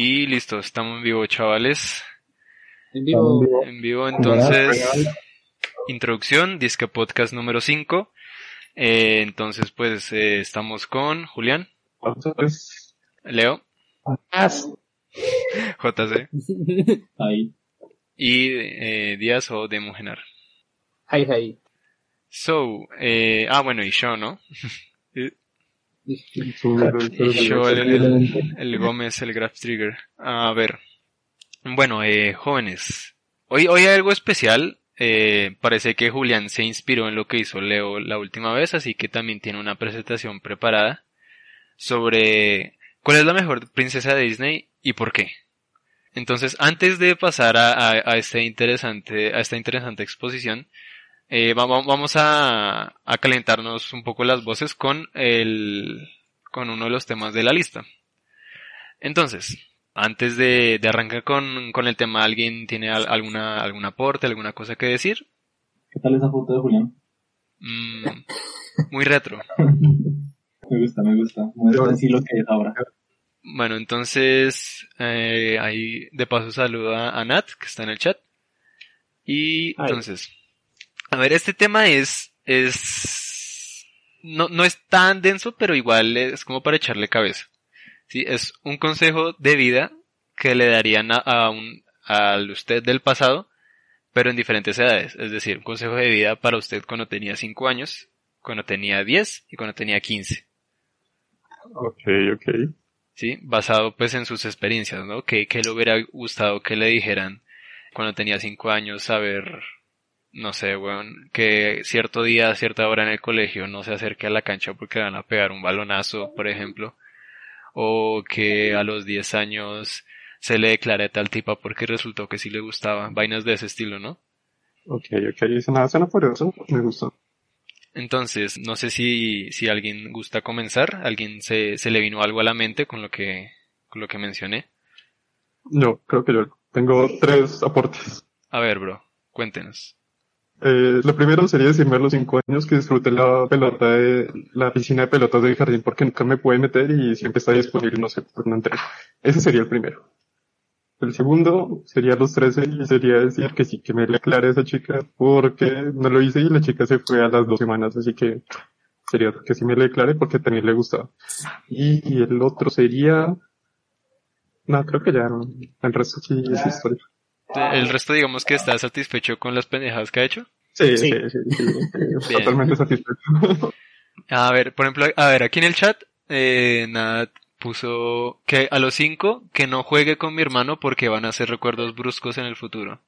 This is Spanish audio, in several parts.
Y listo, estamos en vivo, chavales. En vivo. En vivo, entonces, introducción, Disque Podcast número 5. Eh, entonces, pues, eh, estamos con Julián, Leo, JC Ahí. y eh, Díaz o de Mujenar. Hi, hi. So, eh, ah, bueno, y yo, ¿no? Y Y yo, el, el- el Gómez, el Graph Trigger. A ver. Bueno, eh, jóvenes. Hoy, hoy hay algo especial. Eh, parece que Julián se inspiró en lo que hizo Leo la última vez, así que también tiene una presentación preparada sobre cuál es la mejor princesa de Disney y por qué. Entonces, antes de pasar a, a- a este interesante, a esta interesante exposición, eh, va- va- vamos a, a calentarnos un poco las voces con el, con uno de los temas de la lista. Entonces, antes de, de arrancar con, con el tema, ¿alguien tiene al- alguna, algún aporte, alguna cosa que decir? ¿Qué tal esa foto de Julián? Mm, muy retro. Me gusta, me gusta. Muestra así lo que es ahora. Bueno, entonces, eh, ahí de paso saludo a, a Nat, que está en el chat. Y Ay. entonces, a ver, este tema es, es, no, no es tan denso, pero igual es como para echarle cabeza. Sí, es un consejo de vida que le darían a, a un, al usted del pasado, pero en diferentes edades. Es decir, un consejo de vida para usted cuando tenía 5 años, cuando tenía 10 y cuando tenía 15. Ok, ok. ¿sí? Basado pues en sus experiencias, ¿no? Que, que le hubiera gustado que le dijeran cuando tenía cinco años saber, no sé, weón, que cierto día, a cierta hora en el colegio no se acerque a la cancha porque le van a pegar un balonazo, por ejemplo, o que a los 10 años se le declare a tal tipa porque resultó que sí le gustaba, vainas de ese estilo, ¿no? Ok, ok. Suena, suena por eso. Me gustó. Entonces, no sé si, si alguien gusta comenzar, alguien se, se le vino algo a la mente con lo que, con lo que mencioné. Yo creo que yo tengo tres aportes. A ver, bro, cuéntenos. Eh, lo primero sería decirme a los cinco años que disfruté la pelota de la piscina de pelotas del jardín porque nunca me puede meter y siempre está disponible, no sé, por una entrega. Ese sería el primero. El segundo sería los 13 y sería decir que sí, que me le aclare a esa chica porque no lo hice y la chica se fue a las dos semanas, así que sería que sí me le declare porque también le gustaba. Y el otro sería... No, creo que ya, no. el resto sí es historia. El resto digamos que está satisfecho con las pendejadas que ha hecho. Sí, Sí. sí, sí, sí, sí, Bien. totalmente satisfecho. A ver, por ejemplo, a ver, aquí en el chat, eh, Nat puso que a los cinco que no juegue con mi hermano porque van a ser recuerdos bruscos en el futuro.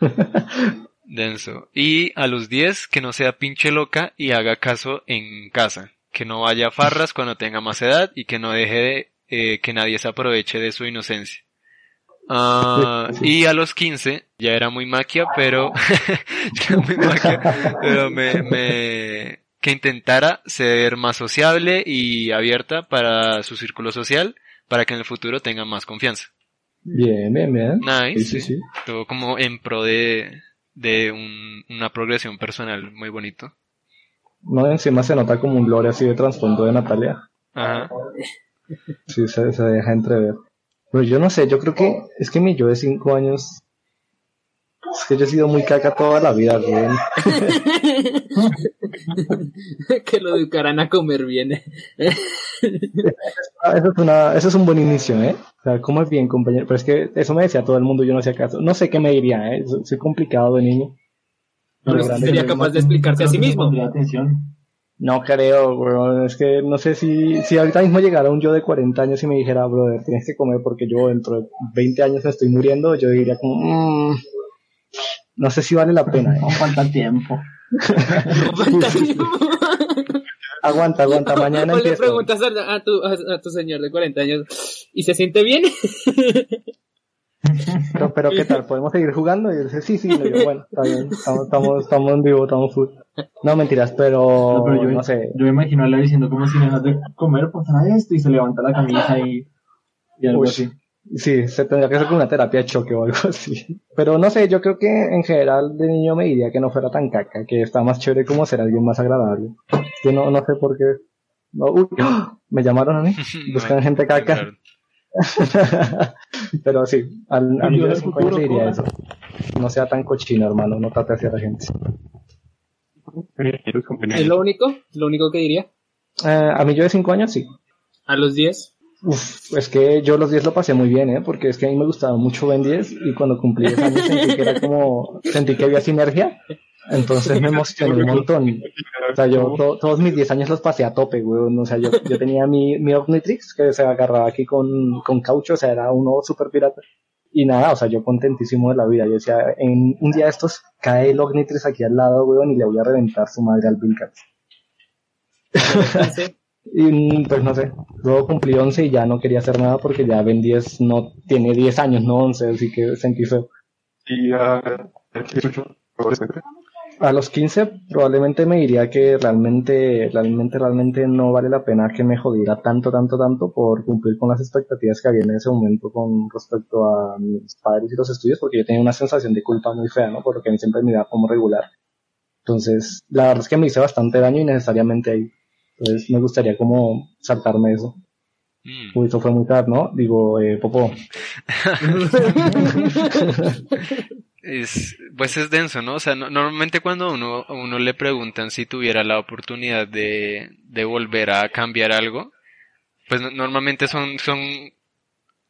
Denso. Y a los 10 que no sea pinche loca y haga caso en casa. Que no vaya a farras cuando tenga más edad y que no deje de, eh, que nadie se aproveche de su inocencia. Ah, sí. y a los 15 ya era muy maquia, pero ya muy maquia, pero me, me que intentara ser más sociable y abierta para su círculo social para que en el futuro tenga más confianza. Bien, bien, bien. Nice. Sí, sí, sí. Todo como en pro de, de un- una progresión personal muy bonito. No, encima se nota como un lore así de trasfondo de Natalia. Ajá. Sí, se, se deja entrever. Pero yo no sé, yo creo que es que mi yo de 5 años. Es que yo he sido muy caca toda la vida, que lo educarán a comer bien. Ah, Eso es, una, eso es un buen inicio, ¿eh? O sea, ¿cómo es bien, compañero? Pero es que eso me decía todo el mundo, yo no hacía caso. No sé qué me diría, ¿eh? Soy complicado de niño. Pero Pero grande sería capaz de explicarse a sí mismo. atención. No creo, weón. Es que no sé si, si ahorita mismo llegara un yo de 40 años y me dijera, brother, tienes que comer porque yo dentro de 20 años estoy muriendo, yo diría como, mm, no sé si vale la pena. ¿eh? No falta tiempo. Aguanta, aguanta, mañana O le empiezo. preguntas a, a tu, a, a tu señor de 40 años, ¿y se siente bien? Pero, pero ¿qué tal? ¿Podemos seguir jugando? Y dice, sí, sí, le digo, bueno, está bien, estamos, estamos, estamos en vivo, estamos full. No, mentiras, pero, No, pero yo, no sé. yo me imagino a él diciendo como si dejas de comer, pasará esto y se levanta la camisa y, y algo Uy, así. Sí, se tendría que hacer con una terapia de choque o algo así. Pero no sé, yo creo que en general de niño me diría que no fuera tan caca, que está más chévere como ser alguien más agradable. Que no, no sé por qué. No, uy, me llamaron a mí. Buscan gente caca. Pero sí, al, a El mí yo de del 5 años futuro, le diría corra. eso. No sea tan cochino, hermano, no trate hacia la gente. ¿Es lo único? ¿Lo único que diría? Eh, a mí yo de 5 años sí. ¿A los 10? Uf, es que yo los 10 lo pasé muy bien, ¿eh? Porque es que a mí me gustaba mucho Ben 10 y cuando cumplí 10 años sentí que era como, sentí que había sinergia. Entonces me emocioné un montón. O sea, yo to- todos mis 10 años los pasé a tope, weón. O sea, yo, yo tenía mi, mi Omnitrix que se agarraba aquí con, con caucho, o sea, era uno super pirata. Y nada, o sea, yo contentísimo de la vida. Yo decía, en un día de estos cae el Omnitrix aquí al lado, weón, y le voy a reventar su madre al Bill Cats. ¿15? Y mm, pues no sé, luego cumplí 11 y ya no quería hacer nada porque ya Ben 10 no tiene 10 años, no 11, así que sentí feo. Y a el 18, adolescente. A los 15 probablemente me diría que realmente, realmente, realmente no vale la pena que me jodiera tanto, tanto, tanto por cumplir con las expectativas que había en ese momento con respecto a mis padres y los estudios, porque yo tenía una sensación de culpa muy fea, ¿no? Por lo que a mí siempre me iba como regular. Entonces, la verdad es que me hice bastante daño innecesariamente ahí. Entonces, me gustaría como saltarme eso. Mm. Uy, eso fue muy tarde, ¿no? Digo, eh, Popo. Es, pues es denso, ¿no? O sea, no- normalmente cuando uno, a uno le preguntan si tuviera la oportunidad de, de volver a cambiar algo, pues no- normalmente son, son,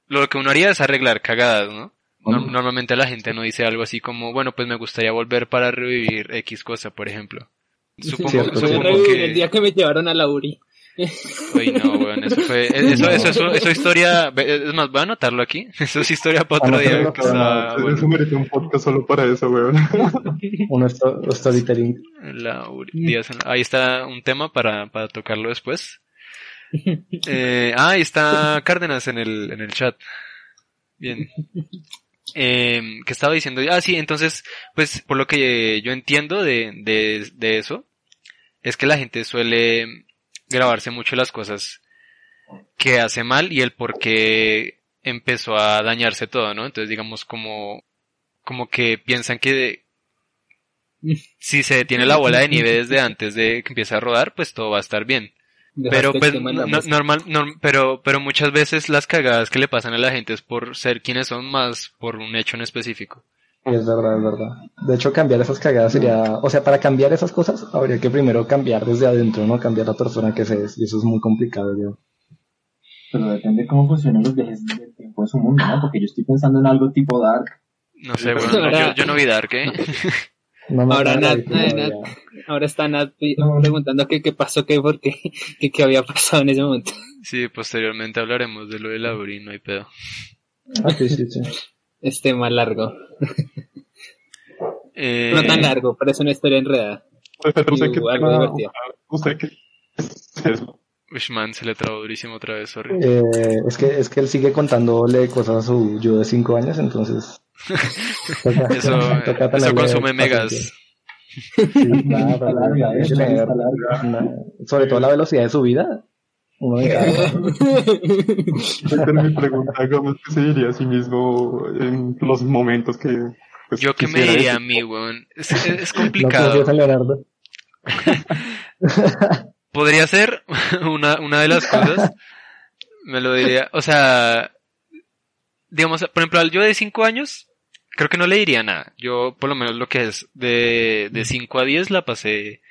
lo que uno haría es arreglar cagadas, ¿no? Nor- normalmente la gente no dice algo así como, bueno, pues me gustaría volver para revivir X cosa, por ejemplo. Supongo, Cierto, Yo supongo que... el día que me llevaron a la URI. Uy, no, weón, eso fue, eso, eso, eso, eso historia, es más, voy a anotarlo aquí, eso es historia para otro día, que está, Eso merece un podcast solo para eso, weón. Un sto- storytelling. la Díaz ahí está un tema para, para tocarlo después. Eh, ah, ahí está Cárdenas en el, en el chat. Bien. Eh, ¿Qué estaba diciendo? Ah, sí, entonces, pues, por lo que yo entiendo de, de, de eso, es que la gente suele grabarse mucho las cosas que hace mal y el por qué empezó a dañarse todo, ¿no? Entonces, digamos, como, como que piensan que si se detiene la bola de nieve desde antes de que empiece a rodar, pues todo va a estar bien. Pero pues no- no- normal, norm- pero pero muchas veces las cagadas que le pasan a la gente es por ser quienes son más por un hecho en específico. Es verdad, es verdad. De hecho, cambiar esas cagadas sería, o sea, para cambiar esas cosas habría que primero cambiar desde adentro, ¿no? Cambiar la persona que se es, y eso es muy complicado, yo. Pero depende cómo funcionan los viajes del tiempo de su mundo, ¿no? Porque yo estoy pensando en algo tipo Dark. No sé, bueno, no, yo, yo no vi Dark, ¿eh? No Ahora Nat, eh, Nat. ya. Ahora está Nat preguntando qué, qué pasó, qué, por qué, qué, qué había pasado en ese momento. Sí, posteriormente hablaremos de lo de Lauri, no hay pedo. Ah, sí, sí, sí. Este más largo. Eh, No tan largo, pero es una historia enredada. Pero sé que algo divertido. usted que es eso. Ush, man, se le trabó durísimo otra vez, sorry. Eh, es que, es que él sigue contándole cosas a su yo de 5 años, entonces. toca- Eso, toca eso consume megas. Sí, Está larga, larga. una- sobre todo la velocidad de su vida. Uno de cada- Esta es mi pregunta, ¿qué se diría a sí mismo en los momentos que... pues, Yo qué me quisiera diría a mí, weón. Es, es- es No complicado. Leonardo. Podría ser una, una de las cosas. Me lo diría. O sea, digamos, por ejemplo, al yo de 5 años, creo que no le diría nada. Yo, por lo menos, lo que es de, de 5 a 10 la pasé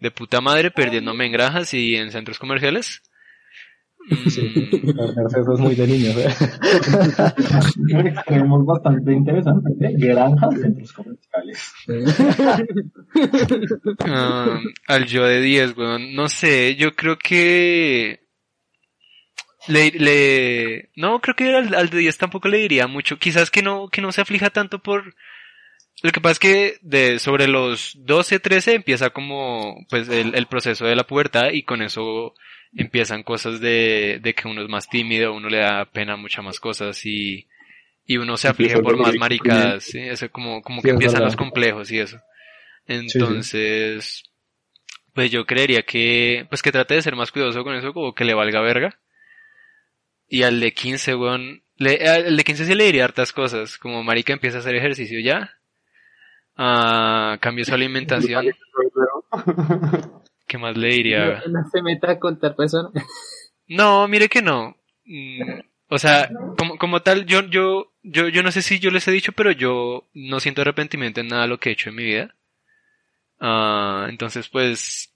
de puta madre perdiéndome en granjas y en centros comerciales. Mm, Eso es muy de niños. ¿eh? Extremos bastante interesantes. ¿eh? Granjas, centros comerciales. Ah, al yo de 10, weón. No sé, yo creo que... Le, le... No, creo que al, al de 10 tampoco le diría mucho. Quizás que no, que no se aflija tanto por... Lo que pasa es que de, sobre los 12, 13 empieza como pues el, el proceso de la pubertad y con eso empiezan cosas de, de que uno es más tímido, uno le da pena muchas más cosas y, y uno se aflige por más maricadas, ¿sí? Eso como, como Sí, que empiezan los complejos y eso. sí. Entonces, pues yo creería que, pues que trate de ser más cuidadoso con eso, como que le valga verga. Y al de 15, weón, le, al de 15 sí le diría hartas cosas, como marica empieza a hacer ejercicio ya, ah, cambie su alimentación, ¿qué más le diría? No, no se meta a contar personas. No, mire que no. Mm, O sea, como, como tal, yo, yo, yo, yo no sé si yo les he dicho, pero yo no siento arrepentimiento en nada de lo que he hecho en mi vida. Ah, entonces, pues,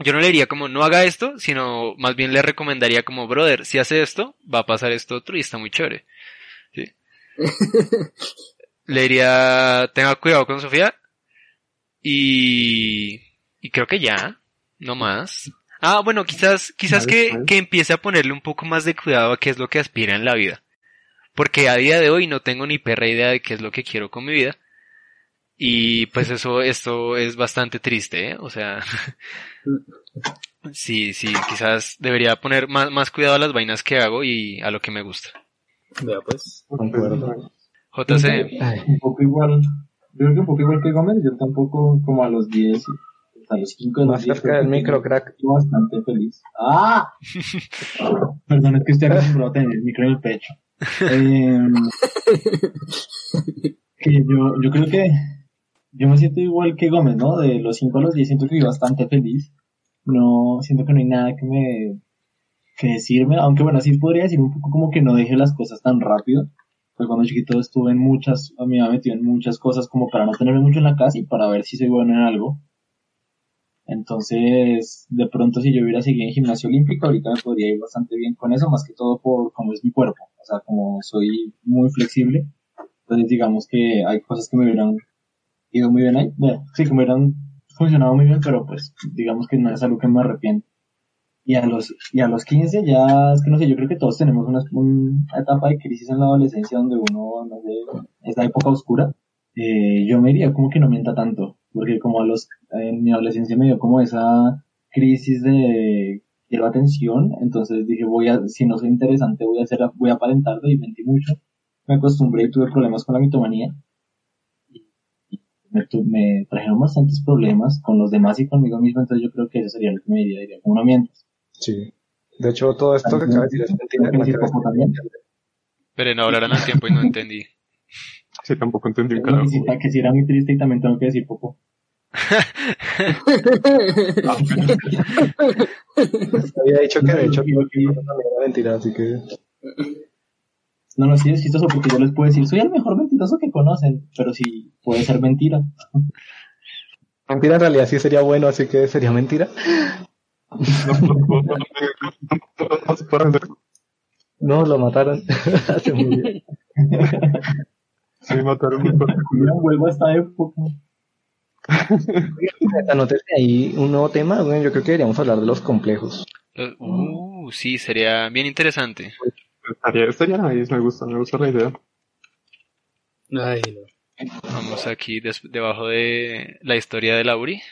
yo no le diría como no haga esto, sino más bien le recomendaría como, brother, si hace esto, va a pasar esto otro y está muy chévere. ¿Sí? le diría, tenga cuidado con Sofía. Y, y creo que ya, no más. Ah, bueno, quizás, quizás que, que empiece a ponerle un poco más de cuidado a qué es lo que aspira en la vida. Porque a día de hoy no tengo ni perra idea de qué es lo que quiero con mi vida. Y pues eso, esto es bastante triste, ¿eh? O sea, sí, sí, quizás debería poner más, más cuidado a las vainas que hago y a lo que me gusta. Vea pues. Concuerdo. JC, Un poco igual. Yo creo que un poco igual que Gómez, yo tampoco como a los 10, a los 5 de los más 10. cerca del micro, crack. Estoy bastante feliz. ¡Ah! Perdón, es que estoy acostumbrado a tener el micro en el pecho. Em, que yo, yo creo que yo me siento igual que Gómez, ¿no? De los 5 a los 10 siento que fui bastante feliz. No, siento que no hay nada que me, que decirme, aunque bueno, sí podría decir un poco como que no deje las cosas tan rápido. Pues cuando chiquito estuve en muchas, a mí me había metido en muchas cosas como para no tenerme mucho en la casa y para ver si soy bueno en algo. Entonces, de pronto si yo hubiera seguido en gimnasio olímpico, ahorita me podría ir bastante bien con eso, más que todo por cómo es mi cuerpo. O sea, como soy muy flexible, entonces digamos que hay cosas que me hubieran ido muy bien ahí. Bueno, sí, que me hubieran funcionado muy bien, pero pues digamos que no es algo que me arrepiento. Y a los, y a los 15 ya, es que no sé, yo creo que todos tenemos una, una etapa de crisis en la adolescencia donde uno, no sé, esa época oscura. Eh, yo me diría como que no mienta tanto, porque como a los, en mi adolescencia me dio como esa crisis de quiero atención, entonces dije voy a, si no soy interesante voy a hacer, voy a aparentarlo y mentí mucho. Me acostumbré y tuve problemas con la mitomanía. Y- y Me, tu- me trajeron bastantes problemas con los demás y conmigo mismo, entonces yo creo que eso sería lo que me diría, diría, como no mientas. Sí. De hecho, todo esto que acaba de decir es mentira. pero no hablarán al tiempo y no entendí. Sí, tampoco entendí un Que carajo. sí, que sí era muy triste y también tengo que decir poco. Había dicho que de hecho que- también era mentira, así que No, no, sí es chistoso porque yo les puedo decir, soy el mejor mentiroso que conocen, pero sí puede ser mentira. mentira en realidad sí sería bueno, así que sería mentira. No, lo mataron. Hace muy bien. Sí, mataron fuerte. Mira, vuelvo a esta época. Anótese ahí un nuevo tema, bueno, yo creo que deberíamos hablar de los complejos. Los- Uh, sí, sería bien interesante. Estaría, estaría nice, me gusta, me gusta la idea. Ay, no. Vamos aquí des- debajo de la historia de Lauri.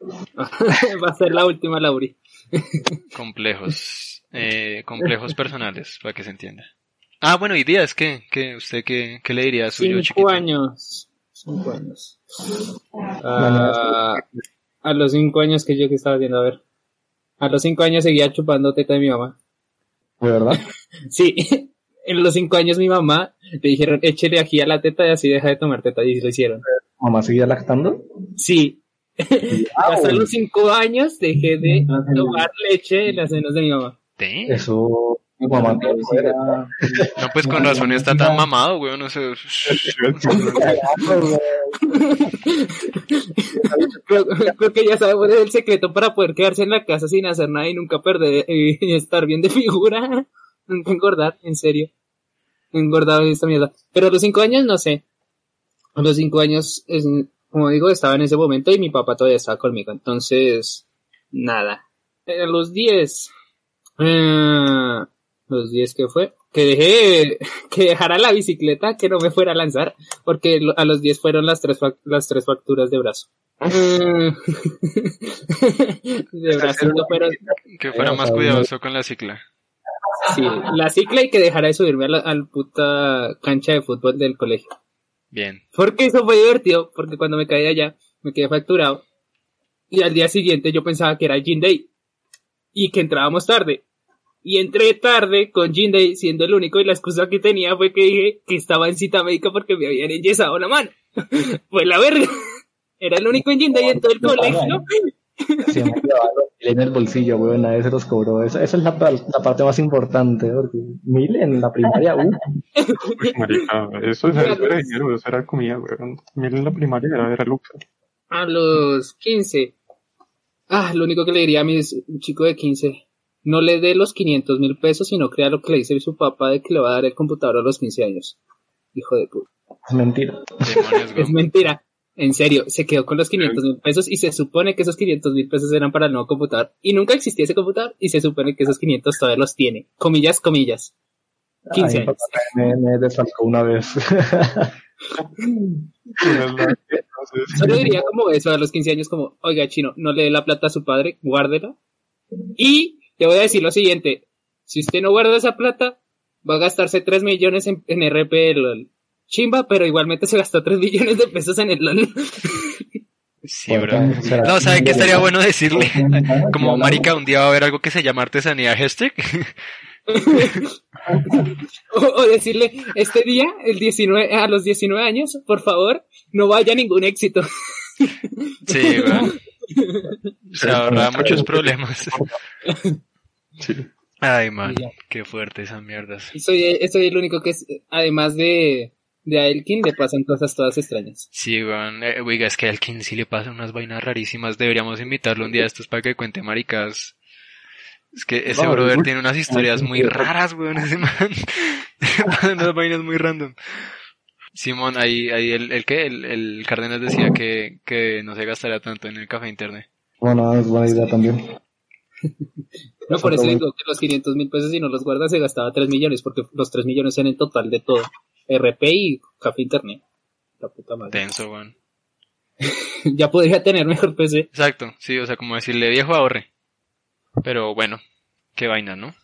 Va a ser la última, Lauri. Complejos. Eh, complejos personales, para que se entienda. Ah, bueno, y Díaz, ¿qué? ¿Qué? ¿Usted qué, qué le diría a su yo Cinco chiquito? años. Cinco años. Ah, a los cinco años que yo que estaba haciendo, a ver. A los cinco años seguía chupando teta de mi mamá. ¿De verdad? Sí, en los cinco años mi mamá le dijeron, échele aquí a la teta y así deja de tomar teta y lo hicieron. ¿Mamá seguía lactando? Sí. Hasta los cinco años dejé de tomar leche en las cenas de mi mamá. ¿Te? Eso, No, pues con razón está tan mamado, güey, no sé. Creo, creo que ya sabemos el secreto para poder quedarse en la casa sin hacer nada y nunca perder y estar bien de figura. Nunca engordar, en serio. Engordado en esta mierda. Pero a los cinco años, no sé. A los cinco años, es- como digo, estaba en ese momento y mi papá todavía estaba conmigo. Entonces, nada. A los diez. eh, los diez que fue. Que dejé, que dejara la bicicleta, que no me fuera a lanzar. Porque a los 10 fueron las tres, las tres facturas de brazo. De brazo no fueron, Que fuera más cuidadoso con la cicla. sí, la cicla y que dejara de subirme a la al puta cancha de fútbol del colegio. Bien. Porque eso fue divertido, porque cuando me caí allá, me quedé facturado. Y al día siguiente yo pensaba que era Gin Day. Y que entrábamos tarde. Y entré tarde con Gin Day siendo el único y la excusa que tenía fue que dije que estaba en cita médica porque me habían enyesado la mano. fue la verga. Era el único en Gin Day en todo el colegio. mil en el bolsillo, weón, nadie se los cobró. Esa, esa es la, la parte más importante, porque mil en la primaria, uh, Uy, marica, eso, era- eso era dinero, eso era comida, weón. Mira en la primaria era, era lujo. A los 15. Ah, lo único que le diría a mi un chico de 15. No le dé los 500 mil pesos, sino crea lo que le dice su papá de que le va a dar el computador a los 15 años. Hijo de puta. es mentira. Es mentira. En serio, se quedó con los 500 mil pesos y se supone que esos 500 mil pesos eran para el nuevo computador. Y nunca existía ese computador y se supone que esos 500 todavía los tiene. Comillas, comillas. 15 Ay, mi años. me, me desfalcó una vez. Solo diría como eso a los 15 años como, oiga chino, no le dé la plata a su padre, guárdela. Y te voy a decir lo siguiente, si usted no guarda esa plata, va a gastarse 3 millones en, en RP del LOL. Chimba, pero igualmente se gastó 3 millones de pesos en el LOL. Sí, bro. No, ¿sabe qué estaría bueno decirle? Como marica, un día va a haber algo que se llama artesanía hashtag. o, o decirle, este día, el 19, a los 19 años, por favor, no vaya a ningún éxito. Sí, weón. Se ahorra muchos problemas. Sí. Ay, man, qué fuerte esas mierdas. Y soy, soy el único que, es, además de, de a Elkin, le pasan cosas todas extrañas. Sí, weón. Eh, oiga, es que a Elkin sí le pasan unas vainas rarísimas. Deberíamos invitarlo un día a estos para que cuente maricas. Es que ese brother tiene unas historias muy raras, weón, ese man. unas vainas muy random. Simón, ahí, ahí el, el que, el, el Cárdenas decía que, que no se gastaría tanto en el café internet. bueno, es buena idea también. No, por eso digo que los 500 mil pesos si no los guarda se gastaba 3 millones, porque los 3 millones eran en total de todo. RP y café internet. La puta madre. Tenso, weón. ya podría tener mejor PC. Exacto, sí, o sea, como decirle viejo ahorre. Pero bueno, qué vaina, ¿no?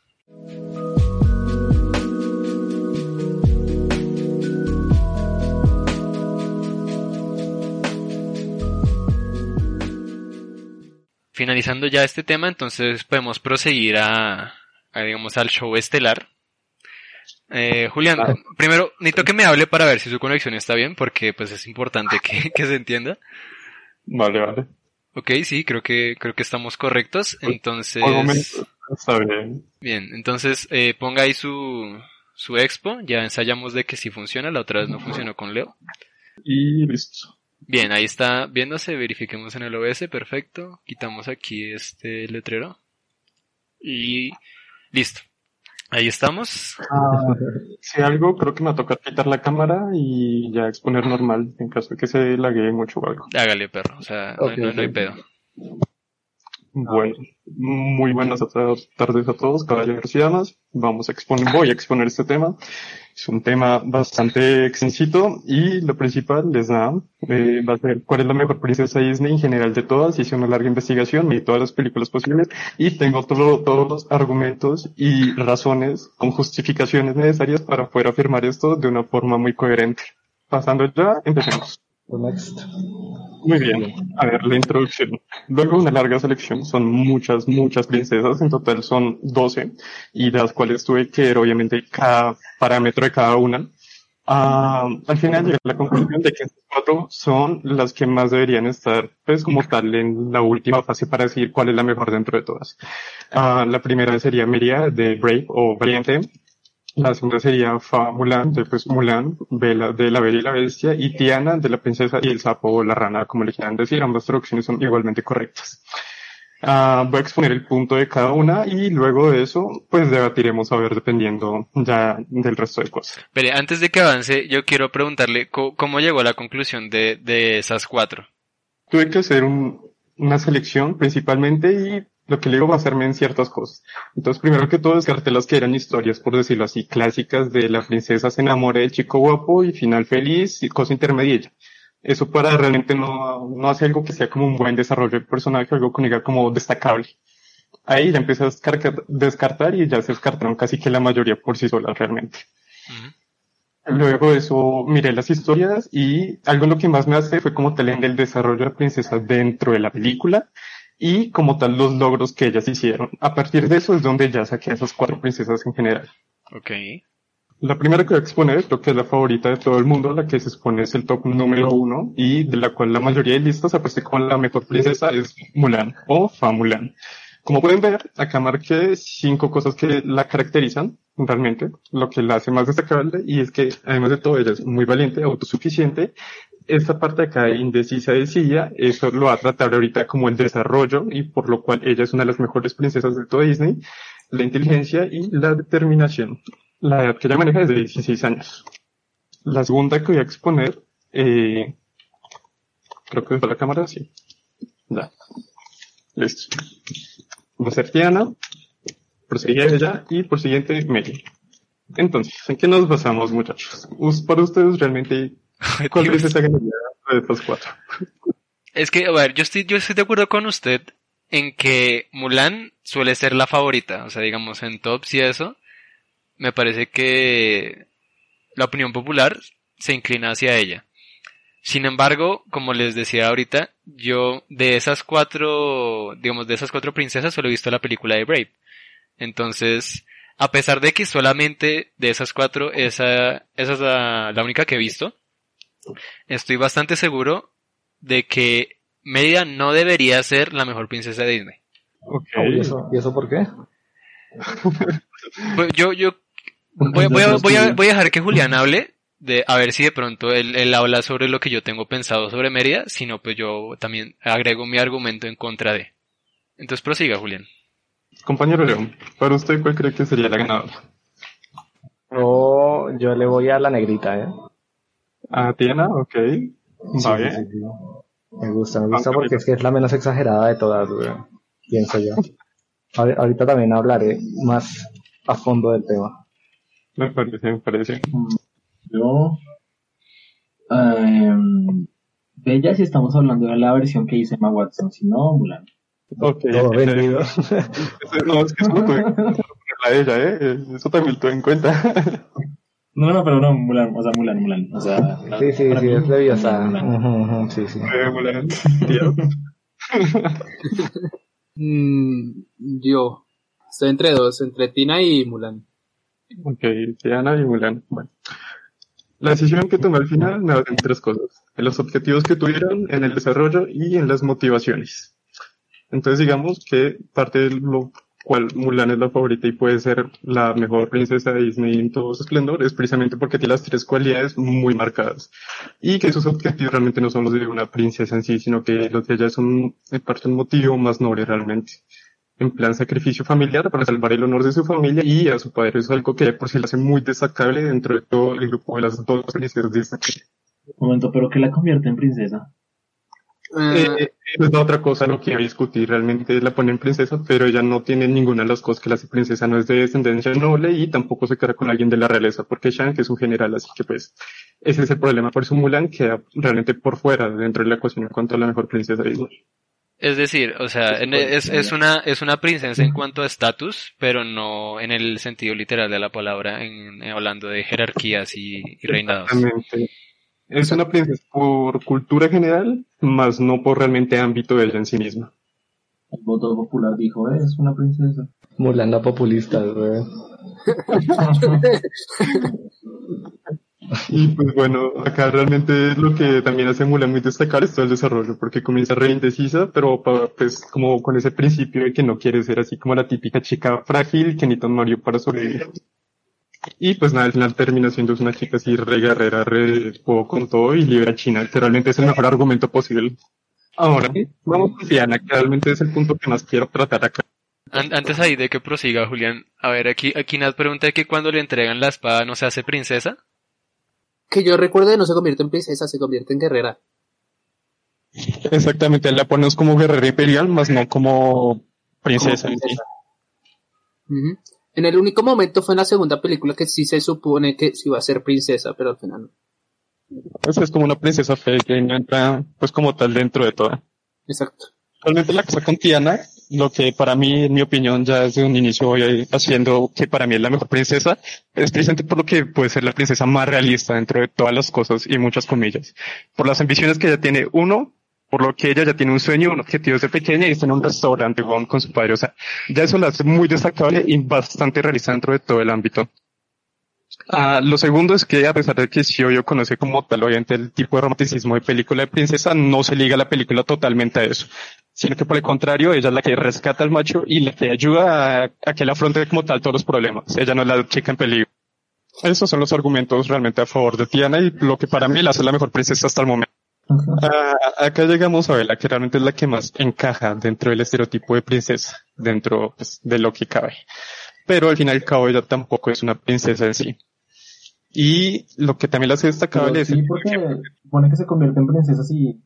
Finalizando ya este tema, entonces podemos proseguir a, a, digamos, al show estelar. Eh, Julián, Claro. primero, necesito que me hable para ver si su conexión está bien, porque pues es importante que, que se entienda. Vale, vale. Ok, sí, creo que, creo que estamos correctos. Entonces, Por momento, está bien. bien, entonces eh, ponga ahí su, su expo. Ya ensayamos de que sí funciona, la otra vez no funcionó con Leo. Y listo. Bien, ahí está viéndose, verifiquemos en el OBS, perfecto. Quitamos aquí este letrero. Y listo. Ahí estamos. Ah, si algo, creo que me va a tocar quitar la cámara y ya exponer normal en caso de que se laguee mucho o algo. Hágale, perro. O sea, no, Ok, no- no hay pedo. Bueno, muy buenas tardes a todos, caballeros y damas. Vamos a exponer, voy a exponer este tema. Es un tema bastante extensito y lo principal es nada, eh, va a ser cuál es la mejor princesa Disney en general de todas. Hice una larga investigación, vi todas las películas posibles y tengo todo- todos los argumentos y razones con justificaciones necesarias para poder afirmar esto de una forma muy coherente. Pasando ya, empecemos. Next. Muy bien. A ver, la introducción. Luego una larga selección. Son muchas, muchas princesas. En total son 12. Y de las cuales tuve que ver, obviamente, cada parámetro de cada una. Ah, al final llegué a la conclusión de que estas cuatro son las que más deberían estar, pues, como tal, en la última fase para decidir cuál es la mejor dentro de todas. Ah, la primera sería Meria de Brave o Valiente. La segunda sería Fa Mulan, de pues Mulan, Bella, de La Bella y la Bestia, y Tiana, de La Princesa y el Sapo o la Rana, como le quieran decir, ambas traducciones son igualmente correctas. Ah, voy a exponer el punto de cada una y luego de eso, pues debatiremos a ver dependiendo ya del resto de cosas. Pero antes de que avance, yo quiero preguntarle co- cómo llegó a la conclusión de, de esas cuatro. Tuve que hacer un- una selección principalmente y lo que le digo basarme en ciertas cosas. Entonces, primero que todo, descarté las que eran historias, por decirlo así, clásicas de la princesa se enamora del chico guapo y final feliz y cosa intermedia. Eso para realmente no, no hace algo que sea como un buen desarrollo de personaje, algo que diga como destacable. Ahí ya empecé a descartar, descartar y ya se descartaron casi que la mayoría por sí solas realmente. Luego de eso miré las historias y algo lo que más me hace fue como tal en el desarrollo de la princesa dentro de la película y como tal los logros que ellas hicieron. A partir de eso es donde ya saqué a esas cuatro princesas en general. Ok. La primera que voy a exponer, lo que es la favorita de todo el mundo, la que se expone es el top número uno y de la cual la mayoría de listas aparece como la mejor princesa es Mulan o Fa Mulan. Como pueden ver, acá marqué cinco cosas que la caracterizan realmente, lo que la hace más destacable y es que además de todo ella es muy valiente, autosuficiente. Esta parte acá indecisa decía, eso lo va a tratar ahorita como el desarrollo y por lo cual ella es una de las mejores princesas de todo Disney, la inteligencia y la determinación. La edad que ella maneja es de 16 años. La segunda que voy a exponer, eh, creo que es la cámara, sí. Ya. Listo. Va a ser Tiana, prosigue ella y por siguiente Mary. Entonces, ¿en qué nos basamos, muchachos? Para ustedes, realmente, ¿cuál es esa ganaría de estas cuatro? Es que, a ver, yo estoy, yo estoy de acuerdo con usted en que Mulan suele ser la favorita. O sea, digamos, en tops y eso, me parece que la opinión popular se inclina hacia ella. Sin embargo, como les decía ahorita, yo de esas cuatro, digamos, de esas cuatro princesas solo he visto la película de Brave. Entonces, a pesar de que solamente de esas cuatro, esa, esa es la, la única que he visto, estoy bastante seguro de que Mérida no debería ser la mejor princesa de Disney. Ok. ¿Y eso, ¿Y eso por qué? Pues Yo, yo voy, voy a, voy, a, voy a dejar que Julián hable de a ver si de pronto él, él habla sobre lo que yo tengo pensado sobre Mérida, si no pues yo también agrego mi argumento en contra de. Entonces prosiga, Julián. Compañero León, para usted, ¿cuál cree que sería la ganadora? Yo, yo le voy a la negrita, ¿eh? A Tiana, ok. Sí, Va sí, bien. sí, sí. Me gusta, me gusta Ah, porque es que es la menos exagerada de todas, güey. Pienso yo. Ahori- Ahorita también hablaré más a fondo del tema. Me parece, me parece. Yo. em, de ella si estamos hablando de la versión que hizo Emma Watson, si no, Mulan. Ok. Todo vendido. no, es que eso lo tuve que poner a ella, ¿eh? Eso también lo tuve en cuenta. No, no, pero no, Mulan, o sea, Mulan, Mulan. O sea, Sí, sí, sí, mí, es leviosa. Mulan. Sí, sí. Mulan. Mm, yo estoy entre dos, entre Tina y Mulan. Ok, Tiana y Mulan. Bueno. La decisión que tomé al final me basan en tres cosas. En los objetivos que tuvieron, en el desarrollo y en las motivaciones. Entonces digamos que parte de lo cual Mulan es la favorita y puede ser la mejor princesa de Disney en todo su esplendor es precisamente porque tiene las tres cualidades muy marcadas. Y que sus objetivos realmente no son los de una princesa en sí, sino que los de ella son en parte un motivo más noble realmente en plan sacrificio familiar para salvar el honor de su familia y a su padre. Eso es algo que por sí la hace muy destacable dentro de todo el grupo de las dos princesas serie. Un momento, pero que la convierte en princesa. Eh, Eh, es la otra cosa lo que iba a discutir. Realmente la pone en princesa, pero ella no tiene ninguna de las cosas que la hace princesa. No es de descendencia noble y tampoco se queda con alguien de la realeza, porque Shang es un general, así que pues ese es el problema. Por eso Mulan queda realmente por fuera dentro de la ecuación en cuanto a la mejor princesa de Disney. Es decir, o sea, en- es, es una, es una princesa en cuanto a estatus, pero no en el sentido literal de la palabra, en, en hablando de jerarquías y, y reinados. Exactamente. Es una princesa por cultura general, más no por realmente ámbito de ella en sí misma. El voto popular dijo, es una princesa. Mulan la populista, güey. Y pues bueno, acá realmente lo que también hace Mulan muy destacar es todo el desarrollo, porque comienza re indecisa, pero pa- pues como con ese principio de que no quiere ser así como la típica chica frágil que necesita un Mario para sobrevivir. Y pues nada, al final termina siendo una chica así re guerrera, re puedo con todo y libera a China, que realmente es el mejor argumento posible. Ahora, vamos con Diana, que realmente es el punto que más quiero tratar acá. An- antes ahí de que prosiga, Julián, a ver, aquí, aquí Nat pregunta que cuando le entregan la espada no se hace princesa. que yo recuerdo no se convierte en princesa, se convierte en guerrera. Exactamente, la ponemos como guerrera imperial, más no como princesa. Como en sí. Ujú. En el único momento fue en la segunda película que sí se supone que sí iba a ser princesa, pero al final no. Pues es como una princesa fe que no entra, pues como tal dentro de toda. Exacto. Realmente la cosa con Tiana, lo que para mí, en mi opinión, ya desde un inicio voy haciendo que para mí es la mejor princesa, es precisamente por lo que puede ser la princesa más realista dentro de todas las cosas y muchas comillas. Por las ambiciones que ella tiene, uno, por lo que ella ya tiene un sueño, un objetivo desde pequeña y está en un restaurante con, su padre. O sea, ya eso la hace muy destacable y bastante realista dentro de todo el ámbito. Ah, lo segundo es que a pesar de que sí yo conoce como tal obviamente el tipo de romanticismo de película de princesa, no se liga la película totalmente a eso, sino que por el contrario, ella es la que rescata al macho y la que ayuda a, a que él afronte como tal todos los problemas. Ella no es la chica en peligro. Esos son los argumentos realmente a favor de Tiana y lo que para mí la hace la mejor princesa hasta el momento. Ah, acá llegamos a ver la que realmente es la que más encaja dentro del estereotipo de princesa, dentro pues, de lo que cabe. Pero al fin y al cabo ella tampoco es una princesa en sí. Y lo que también la hace destacable es sí, el- porque supone que se convierte en princesa si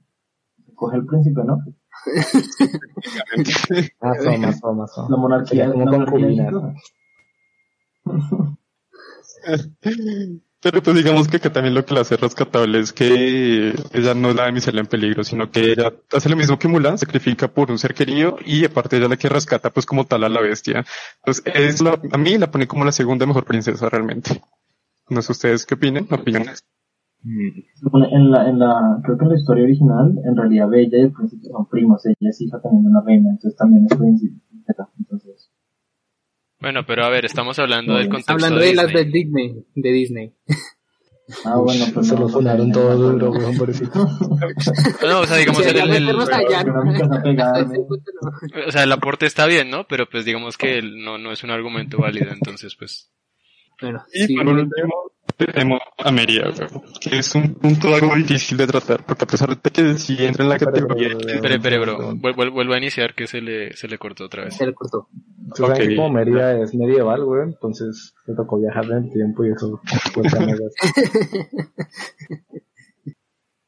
coge el príncipe, ¿no? Más o más o más o. La monarquía, la monarquía. Pero pues digamos que, que también lo que la hace rescatable es que ella no es la damisela en peligro, sino que ella hace lo mismo que Mulan, sacrifica por un ser querido y aparte ella la que rescata pues como tal a la bestia. Entonces es la, a mí la pone como la segunda mejor princesa realmente. No sé ustedes qué opinan, opiniones. Supone- En la, en la, creo que en la historia original, en realidad Bella y el príncipe son primos, ella es hija también de una reina, entonces también es príncipe. Entonces, Bueno, pero a ver, estamos hablando del contexto Hablando de de las de Disney. De Disney. ah, bueno, pues Se no, lo sonaron no, todo no, duro, weón, pobrecito. No, o sea, digamos, Sí, el, el- o sea, el aporte está bien, ¿no? Pero pues digamos que no, no es un argumento válido, entonces pues... Bueno, Y sí, por último tenemos a Meria, que es un punto algo difícil de tratar, porque a pesar de que sí entra en la categoría Espere, espere, bro. Vuel- vuel- Vuelvo a iniciar que se le, se le cortó otra vez. se le cortó. Tú sabes Ok. que como Mérida es medieval, güey, entonces me tocó viajar en el tiempo y eso.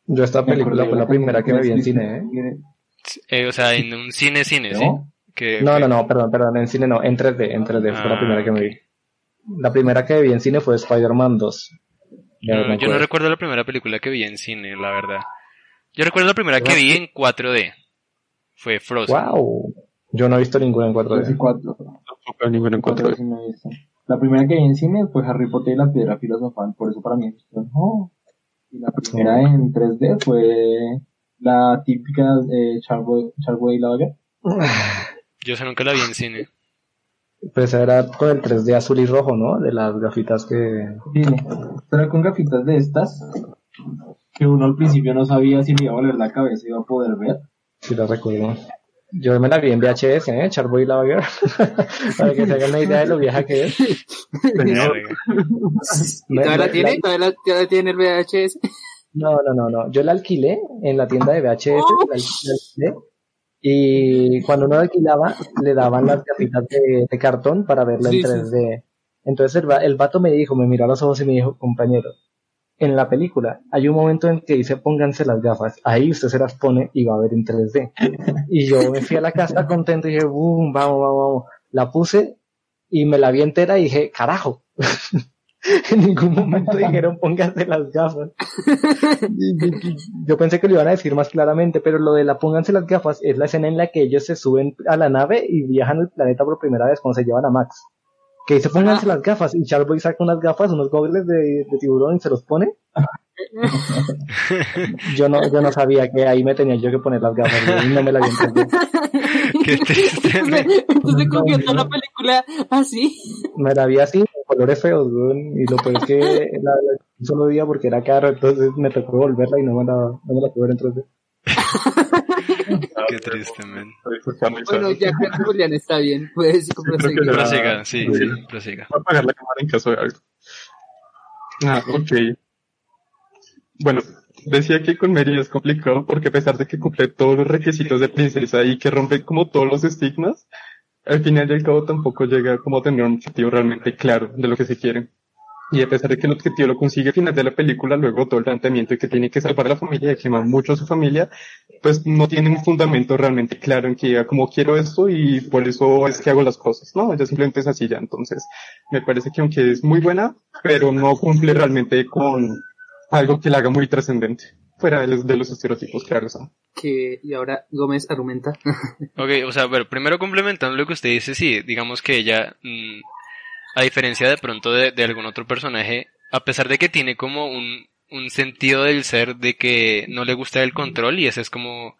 Yo esta película fue la primera que me vi en cine, ¿eh? ¿eh? O sea, en un cine, cine, ¿sí? ¿No? Que, No, no, no, perdón, perdón, en cine no, en 3D, en 3D, fue la Ah, primera que me vi. La primera que vi en cine fue Spider-Man 2. Ya No, me yo no recuerdo la primera película que vi en cine, la verdad. Yo recuerdo la primera que vi en 4D. Fue Frozen. Wow. Yo no he visto ninguna en Tres y 4D. cuatro. tampoco sí no he visto. La primera que vi en cine fue Harry Potter y la piedra filosofal, por eso para mí es oh. Y la primera en 3D fue la típica eh, Charboy, Charboy y la Vaga. Yo esa nunca la vi en cine. Pues era con el 3D azul y rojo, ¿no? De las gafitas que... Sí, pero con gafitas de estas que uno al principio no sabía si le iba a valer la cabeza y iba a poder ver. Sí, la recuerdo. Yo me la vi en VHS, ¿eh? Charboy y la. Para que se hagan una idea de lo vieja que es. Verga. ¿Y todavía la tiene? ¿Todavía la, tiene el VHS? No, no, no, no. Yo la alquilé en la tienda de VHS. Oh. la alquilé, y cuando uno la alquilaba, le daban las gafitas de, de cartón para verla Sí, en sí. 3D. Entonces el, el vato me dijo, me miró a los ojos y me dijo, compañero, en la película hay un momento en que dice pónganse las gafas. Ahí usted se las pone y va a ver en 3D. Y yo me fui a la casa contento y dije, boom, vamos, vamos, vamos. La puse y me la vi entera y dije, carajo. en ningún momento dijeron pónganse las gafas. Yo pensé que lo iban a decir más claramente, pero lo de la pónganse las gafas es la escena en la que ellos se suben a la nave y viajan al planeta por primera vez cuando se llevan a Max. Que dice pónganse las gafas y Charboy saca unas gafas, unos goggles de, de tiburón y se los pone. Yo no, yo no sabía que ahí me tenía yo que poner las gafas y no me la vi entender. Qué triste. men. Entonces cogió toda la película así. Me la vi así, con colores feos, güey, y lo peor es que la, la- un solo día porque era caro, entonces me tocó volverla y no me la, no me la pude ver entonces. Qué triste, men. Bueno, ya Julián está bien. Puedes proseguir. Prosiga, sí, Sí. sí, prosiga. Voy a apagar la cámara en caso de algo. Ah, ok. Bueno, decía que con Mary es complicado porque a pesar de que cumple todos los requisitos de princesa y que rompe como todos los estigmas, al final y al cabo tampoco llega como a tener un objetivo realmente claro de lo que se quiere. Y a pesar de que el objetivo lo consigue al final de la película, luego todo el planteamiento de que tiene que salvar a la familia y quemar mucho a su familia, pues no tiene un fundamento realmente claro en que diga como quiero esto y por eso es que hago las cosas. No, ella simplemente es así ya. Entonces, me parece que aunque es muy buena, pero no cumple realmente con algo que la haga muy trascendente. Fuera de los, de los estereotipos, claro. está. Que, y ahora Gómez argumenta. Ok, o sea, a ver, primero complementando lo que usted dice, sí, digamos que ella, mm, a diferencia de pronto de, de algún otro personaje, a pesar de que tiene como un, un sentido del ser de que no le gusta el control y esa es como,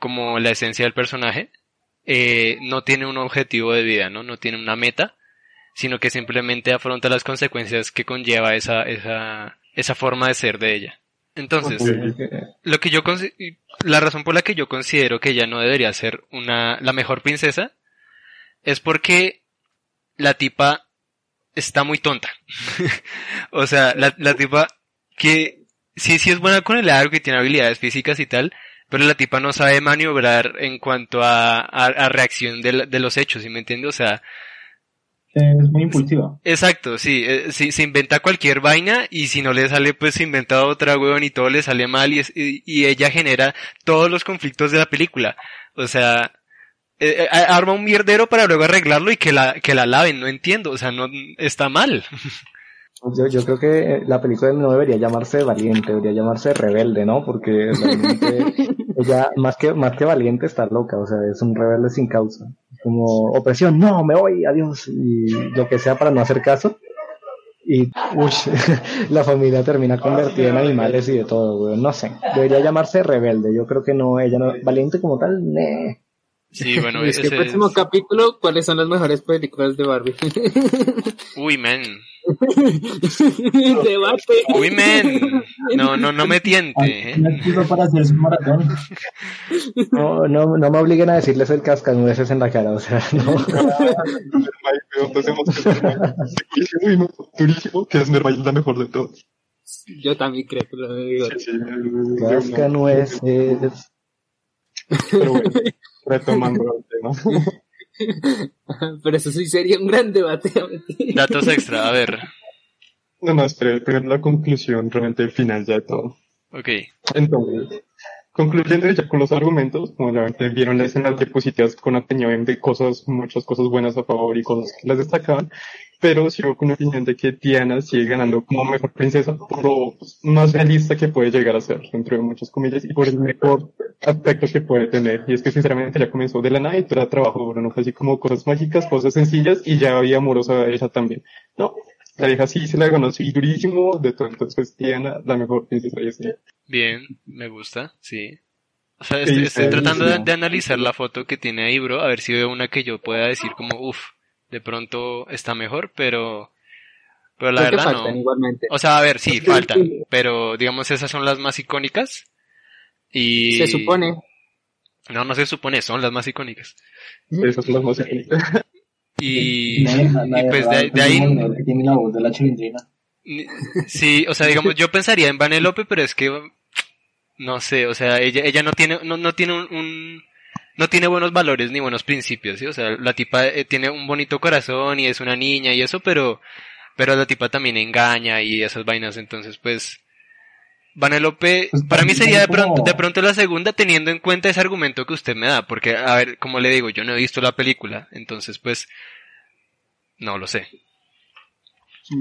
como la esencia del personaje, eh, no tiene un objetivo de vida, ¿no? No tiene una meta, sino que simplemente afronta las consecuencias que conlleva esa, esa, esa forma de ser de ella. Entonces, lo que yo la razón por la que yo considero que ella no debería ser una la mejor princesa es porque la tipa está muy tonta. o sea, la, la tipa que sí sí es buena con el arco y tiene habilidades físicas y tal, pero la tipa no sabe maniobrar en cuanto a, a, a reacción de, de los hechos, ¿sí me entiende? O sea, Es muy impulsiva. Exacto, sí, eh, sí, se inventa cualquier vaina y si no le sale pues se inventa otra weón y todo le sale mal y, es- y, y ella genera todos los conflictos de la película. O sea, eh, eh, arma un mierdero para luego arreglarlo y que la, que la laven, no entiendo, o sea, no, está mal. Yo, yo creo que la película no debería llamarse Valiente, debería llamarse Rebelde, ¿no? Porque realmente ella, más que, más que valiente, está loca, o sea, es un rebelde sin causa. Como, opresión, no, me voy, adiós, y lo que sea para no hacer caso. Y, uy, la familia termina convertida en animales y de todo, güey. No sé, debería llamarse Rebelde. Yo creo que no, ella no, valiente como tal, ne. Sí, bueno, es que el próximo es- capítulo, ¿cuáles son las mejores películas de Barbie? Uy, man. Debate. Uy, man. No, no, no me tiente. ¿eh? Una excusa para hacer su maratón. No, no, no me obliguen a decirles el cascanueces en la cara, o sea, no. Que es la mejor de todos. Yo también creo que lo digo. Cascanueces. Pero bueno, retomando el tema. Pero eso sí sería un gran debate. Datos extra, a ver. No, no, espera, primero la conclusión, realmente el final ya de todo. Ok. Entonces, concluyendo ya con los argumentos, como ya vieron las escenas diapositivas con opinión de cosas, muchas cosas buenas a favor y cosas que las destacaban, pero sigo con la opinión de que Diana sigue ganando como mejor princesa por lo más realista que puede llegar a ser, dentro de muchas comillas, y por el mejor aspecto que puede tener. Y es que sinceramente ya comenzó de la nada y todo trabajo duro, no fue así como cosas mágicas, cosas sencillas, y ya había amorosa ella también. No, la vieja sí se la así durísimo de todo, entonces Diana, la mejor princesa y así. Bien, me gusta, sí. O sea, Sí, estoy, tratando de, de analizar la foto que tiene ahí, bro, a ver si veo una que yo pueda decir como, uff, de pronto está mejor, pero, pero la Creo verdad faltan no. igualmente. O sea, a ver, sí, Es que- faltan, pero digamos esas son las más icónicas. Y... Se supone. No, no se supone, son las más icónicas. Esas son las más icónicas. Y, pues de, de ahí, que tiene la voz de la chilindrina. Sí, o sea, digamos, yo pensaría en Vanellope, pero es que no sé, o sea, ella ella no tiene no, no tiene un, un- no tiene buenos valores ni buenos principios, ¿sí? O sea, la tipa eh, tiene un bonito corazón y es una niña y eso, pero pero la tipa también engaña y esas vainas, entonces pues Vanellope Pues para mí sería de pronto de pronto la segunda teniendo en cuenta ese argumento que usted me da, porque a ver, como le digo, yo no he visto la película, entonces pues no lo sé.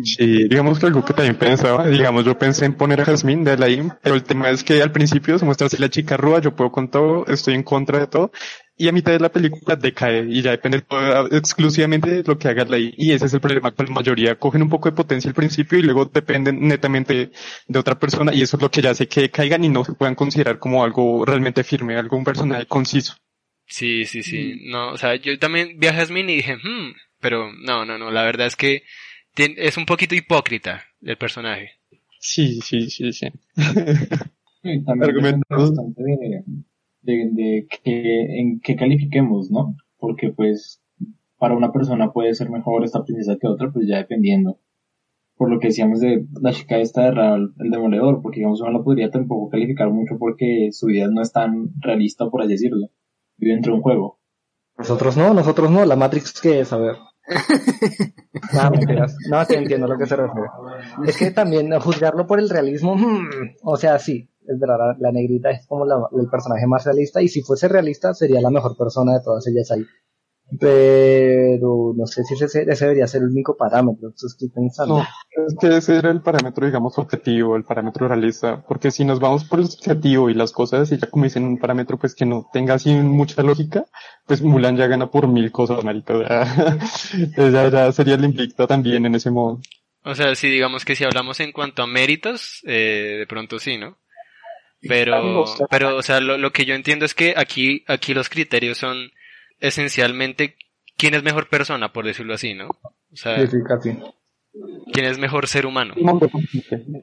Sí, digamos que algo que también pensaba, digamos, yo pensé en poner a Jasmine de Alain, pero el tema es que al principio se muestra así la chica rúa, yo puedo con todo, estoy en contra de todo, y a mitad de la película decae y ya depende exclusivamente de lo que haga Alain. Y ese es el problema con la mayoría, cogen un poco de potencia al principio y luego dependen netamente de otra persona y eso es lo que ya hace que caigan y no se puedan considerar como algo realmente firme, algo un personaje conciso. Sí, sí, sí. No, o sea, yo también vi a Jasmine y dije, hmm, pero no, no, no, la verdad es que es un poquito hipócrita el personaje. Sí, sí, sí, sí. Sí, también depende Argumentos. bastante de, de, de que, en qué califiquemos, ¿no? Porque pues para una persona puede ser mejor esta princesa que otra, pues ya dependiendo. Por lo que decíamos de la chica esta de Real, el demoledor, porque digamos uno no la podría tampoco calificar mucho porque su vida no es tan realista, por así decirlo. Vive dentro de un juego. Nosotros no, nosotros no. La Matrix, ¿qué es? A ver. No, mentiras. No, sí entiendo a lo que se refiere. Es que también juzgarlo por el realismo, hmm, o sea, sí, es verdad, la, la negrita es como la- el personaje más realista y si fuese realista sería la mejor persona de todas ellas ahí. Pero no sé si ese, ese debería ser el único parámetro, eso estoy pensando. No, es que ese era el parámetro, digamos, objetivo, el parámetro realista, porque si nos vamos por el objetivo y las cosas, y ya como dicen un parámetro pues que no tenga así mucha lógica, pues Mulan ya gana por mil cosas, marica, o sea, ya, ya sería el invicto también en ese modo. O sea, si digamos que si hablamos en cuanto a méritos, eh, de pronto sí, ¿no? Pero, pero, o sea, lo, lo que yo entiendo es que aquí, aquí los criterios son esencialmente quién es mejor persona, por decirlo así, ¿no? O O sea, Sí, sí, casi. ¿quién es mejor ser humano?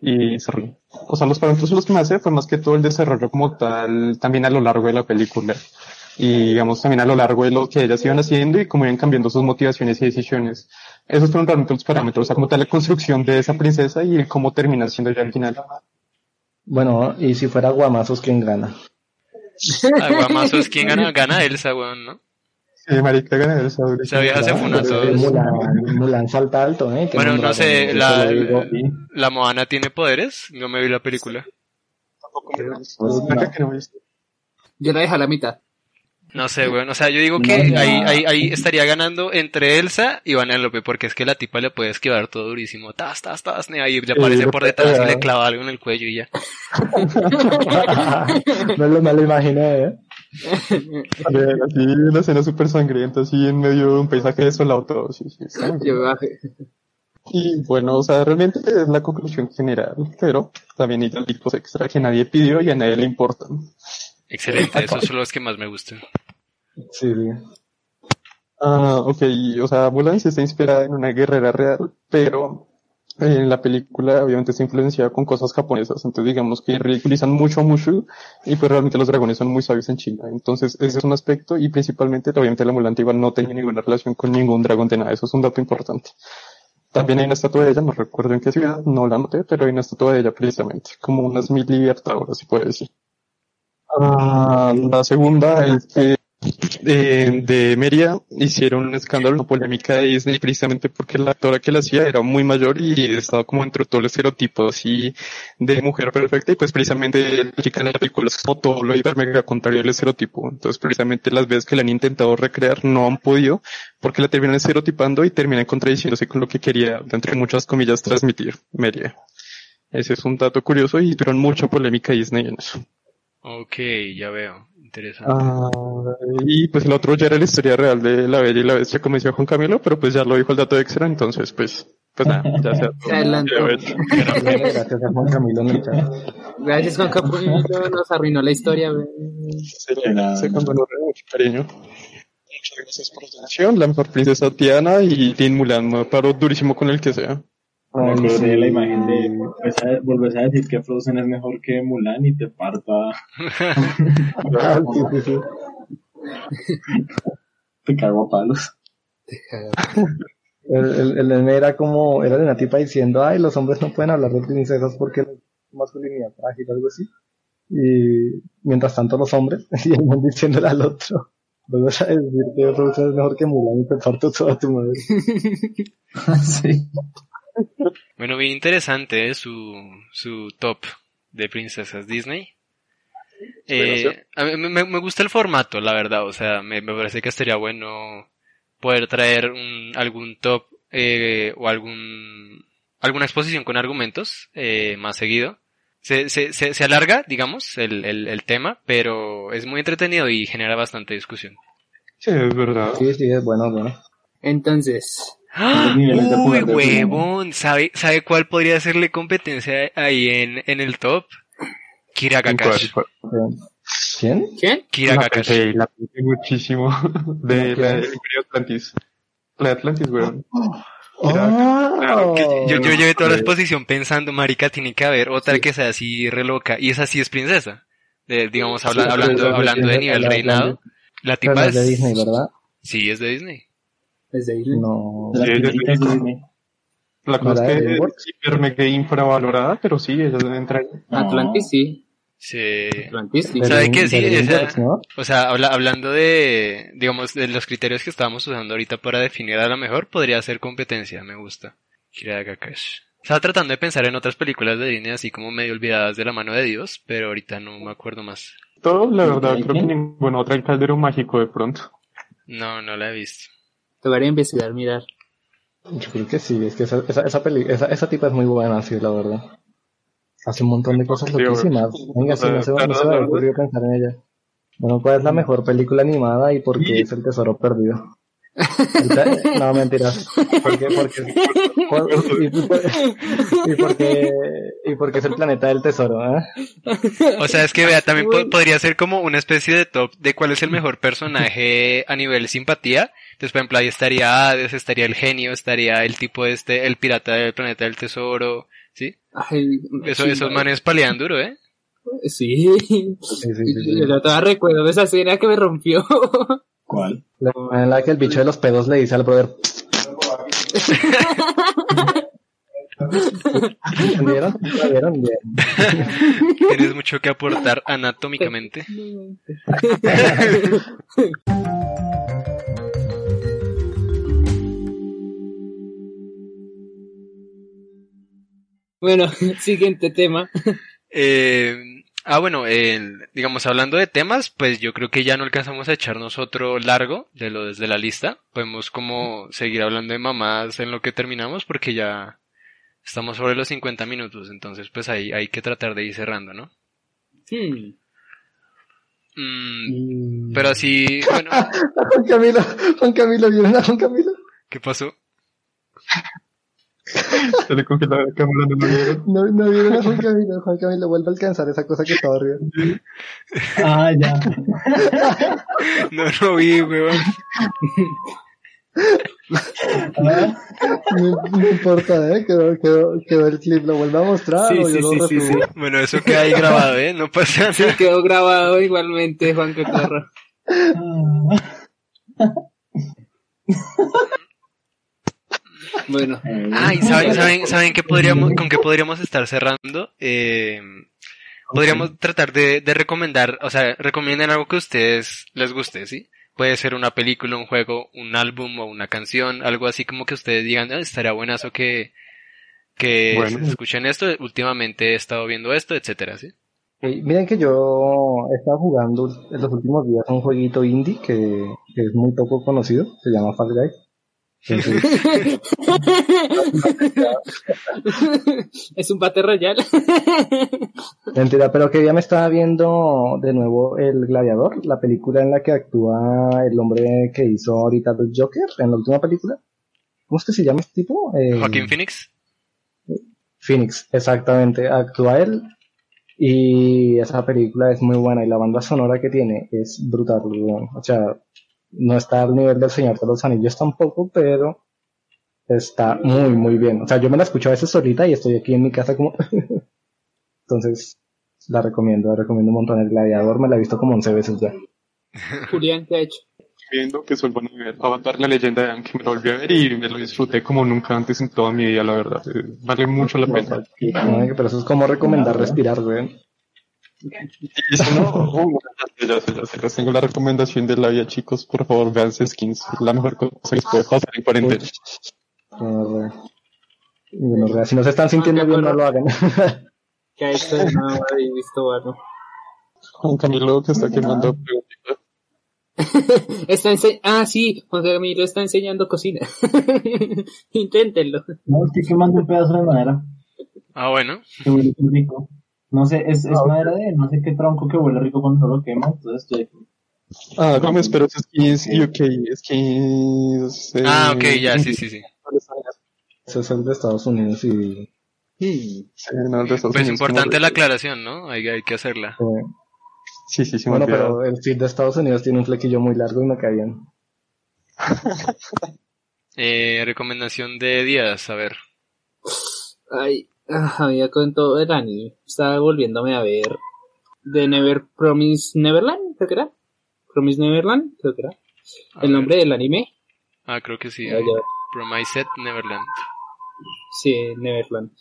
y. O sea, los parámetros los que me hace fue más que todo el desarrollo como tal, también a lo largo de la película. Y digamos también a lo largo de lo que ellas iban haciendo y cómo iban cambiando sus motivaciones y decisiones. Esos fueron realmente los parámetros, o sea, como tal la construcción de esa princesa y el cómo termina siendo ya al final. Bueno, y si fuera Guamazos, ¿quién gana? Aguamazo es quien gana, gana Elsa, weón, ¿no? Sí, marica, gana el sabor. Esa vieja se todos. Mulan, Mulan salta alto, ¿eh? Bueno, no sé, la, la Moana tiene poderes, no me vi la película. Yo la dejé a la mitad. No sé, weón, o sea, yo digo que No, no. ahí, ahí, ahí estaría ganando entre Elsa y Vanellope, porque es que la tipa le puede esquivar todo durísimo, tas, tas, tas, y ahí le aparece por detrás y le clava algo en el cuello y ya. no lo, me lo imaginé, ¿eh? Así, una escena súper sangrienta, así en medio de un paisaje desolado todo. Sí, sí. Y bueno, o sea, realmente es la conclusión general, pero también hay detallitos extra que nadie pidió y a nadie le importan. Excelente, esos son los que más me gustan. Sí. Ah, ok, o sea, Mulan sí está inspirada en una guerrera real, pero en la película obviamente está influenciada con cosas japonesas, entonces digamos que ridiculizan mucho a Mushu y pues realmente los dragones son muy sabios en China, entonces ese es un aspecto y principalmente obviamente la Mulan igual no tenía ninguna relación con ningún dragón de nada, eso es un dato importante. También hay una estatua de ella, no recuerdo en qué ciudad, no la noté, pero hay una estatua de ella precisamente, como unas mil libertadoras, si puede decir. Ah, la segunda es que de, Meria hicieron un escándalo, una polémica de Disney precisamente porque la actora que la hacía era muy mayor y estaba como entre todo el estereotipo así de mujer perfecta y pues precisamente la chica en la película es como todo lo hiper mega contrario al estereotipo. Entonces precisamente las veces que la han intentado recrear no han podido porque la terminan estereotipando y terminan contradiciéndose con lo que quería, entre muchas comillas, transmitir Meria. Ese es un dato curioso y tuvieron mucha polémica Disney en eso. Ok, ya veo, interesante. Ah, y pues el otro ya era la historia real de La Bella y la Bestia, como decía Juan Camilo, pero pues ya lo dijo el dato extra, entonces pues, pues nada, ya se. Gracias a Juan Camilo en el chat. Gracias, Juan Capullo. Nos arruinó la historia. Se le cuando nos mucho cariño. Muchas gracias por la atención, la mejor princesa Tiana y Tin Mulan, me paro durísimo con el que sea. Me Ay, acordé sí. de la imagen de a- volvés a decir que Frozen es mejor que Mulan y te parto a, sí, sí, sí. te cago a palos. El, el, el meme era como, era de una tipa diciendo, ay, los hombres no pueden hablar de princesas porque la masculinidad frágil, algo así. Y mientras tanto los hombres, y el mundo diciéndole al otro, luego a decir que Frozen es mejor que Mulan y te parto toda tu madre. sí. Bueno, bien interesante ¿eh? su, su top de princesas Disney. Eh, a mí me, me gusta el formato, la verdad, o sea, me, me parece que estaría bueno poder traer un, algún top eh, o algún alguna exposición con argumentos eh, más seguido. Se, se, se, se alarga, digamos, el, el, el tema, pero es muy entretenido y genera bastante discusión. Sí, es verdad. Sí, sí, es bueno, bueno. Entonces, ¡Ah! De Uy, de huevón, ¿sabe, ¿sabe cuál podría hacerle competencia ahí en, en el top? Kira. Kakashi. ¿Quién? ¿quién? Kira La Kakashi. pensé, la pensé muchísimo de la Imperio Atlantis. La de Atlantis, weón. Oh, yo, yo llevé toda la Sí. exposición pensando, marica, tiene que haber otra que sea así re loca. Y esa sí es princesa. De- digamos, habla- Sí, hablando, de hablando de nivel reinado. La tipa es de. Disney, ¿verdad? Sí, es de Disney. Desde Disney. No. De las Sí, princesitas de Disney. La cosa ¿No es que es hiper mega infravalorada, pero sí, ella debe entrar. No. Atlantis sí. Sí. Atlantis sí. ¿Sabe qué? Sí, DreamWorks, esa- ¿no? O sea, habla- hablando de, digamos, de los criterios que estábamos usando ahorita para definir a la mejor, podría ser competencia, me gusta. Kira. Estaba tratando de pensar en otras películas de Disney así como medio olvidadas de la mano de Dios, pero ahorita no me acuerdo más. Todo, la verdad, ¿Hay creo que ninguna otra el caldero mágico de pronto. No, no la he visto. Tocaría investigar, mirar. Yo creo que sí, es que esa, esa, esa, peli, esa, esa tipa es muy buena, sí, la verdad. Hace un montón de cosas Sí, loquísimas. Venga, sí, no se, no se me ocurrido pensar en ella. Bueno, ¿cuál es la mejor película animada y por qué es el tesoro perdido? No, mentiras. Porque, porque, por- y, por- y porque, y porque es el planeta del tesoro, ¿eh? O sea, es que vea, también po- podría ser como una especie de top de cuál es el mejor personaje a nivel simpatía. Entonces, por ejemplo, ahí estaría Hades, estaría el genio, estaría el tipo este, el pirata del planeta del tesoro, ¿sí? Ay, Eso, sí, esos no. manes palean duro, ¿eh? Sí. Sí, sí, sí, sí. Yo todavía recuerdo esa escena que me rompió. ¿Cuál? La manera en la que el bicho de los pedos le dice al brother. ¿Entendieron? ¿Entendieron? Bien. Tienes mucho que aportar anatómicamente. Bueno, siguiente tema. Eh, ah, bueno, el- digamos, hablando de temas, pues yo creo que ya no alcanzamos a echarnos otro largo de lo desde la lista. Podemos como seguir hablando de mamás en lo que terminamos porque ya estamos sobre los 50 minutos, entonces pues ahí hay que tratar de ir cerrando, ¿no? Hmm. Mm, pero así, bueno, Juan Camilo, Juan Camilo, ¿vieron a Juan Camilo? ¿qué pasó? Se le congeló la cámara, no lo vieron. No, no vieron a Juan Camilo, Juan Camilo vuelve a alcanzar esa cosa que estaba arriba. Ah, ya. No lo vi, weón. Ah, No, no importa, ¿eh? Quedó, quedó, quedó el clip, lo vuelve a mostrar Sí, o sí, yo sí, lo sí, resubo. Bueno, eso queda ahí grabado, ¿eh? No pasa Sí, nada. quedó grabado igualmente, Juan Cacarro. Bueno, Ah, y saben, saben, saben qué podríamos, con qué podríamos estar cerrando. Eh, podríamos tratar de, de recomendar, o sea, recomienden algo que a ustedes les guste, ¿sí? Puede ser una película, un juego, un álbum o una canción, algo así como que ustedes digan, "Ah, estaría buenazo que, que Bueno. escuchen esto, últimamente he estado viendo esto, etcétera, ¿sí? Miren que yo he estado jugando en los últimos días un jueguito indie que, que es muy poco conocido, se llama Fall Guys. Es un bate royal. Mentira, pero que ya me estaba viendo de nuevo El Gladiador, la película en la que actúa el hombre que hizo ahorita el Joker en la última película. ¿Cómo es que se llama este tipo? Eh, Joaquín Phoenix. Phoenix, exactamente, actúa él. Y esa película es muy buena y la banda sonora que tiene es brutal. O sea, no está al nivel del Señor de los Anillos tampoco, pero está muy, muy bien. O sea, yo me la escucho a veces solita y estoy aquí en mi casa como... Entonces, la recomiendo, la recomiendo un montón. El Gladiador me la he visto como 11 veces ya. Julián, ¿qué ha hecho? Viendo que vuelvan a ver Avatar, la leyenda de que me lo volví a ver y me lo disfruté como nunca antes en toda mi vida, la verdad. Eh, Vale mucho la pena. Pero eso es como recomendar respirar, güey. Y si no, ya sé, ya sé, ya sé, les tengo la recomendación de la vida, chicos. Por favor, veanse skins. La mejor cosa que les puede pasar en cuarentena. Gonorrea. Si no se están sintiendo bien, no lo hagan. ¿Qué ha hecho? No, habéis visto, bueno. Juan Camilo, que está quemando preguntitas. Está ense ah, sí, Juan Camilo está enseñando cocina. Inténtenlo. No, estoy quemando un pedazo de madera. Ah, bueno. Que muy rico. No sé, es, es madera de no sé qué tronco que huele rico cuando no lo quema, entonces estoy aquí. Ah, no me espero esos skins UK, skins. eh, Ah, ok, ya, sí, sí, sí. Eso es el de Estados Unidos y... Sí, no, el de Estados Pues Unidos, importante la aclaración, ¿no? Hay, hay que hacerla. eh, Sí, sí, sí, bueno, pero el feed de Estados Unidos tiene un flequillo muy largo y me cae bien. Eh, recomendación de días, a ver. Ay, ah, había con todo el anime. Estaba volviéndome a ver The Never Promise Neverland, creo que era. Promise Neverland, creo que era. A El ver. nombre del anime. Ah, creo que sí. Ya. Promised Neverland. Sí, Neverland.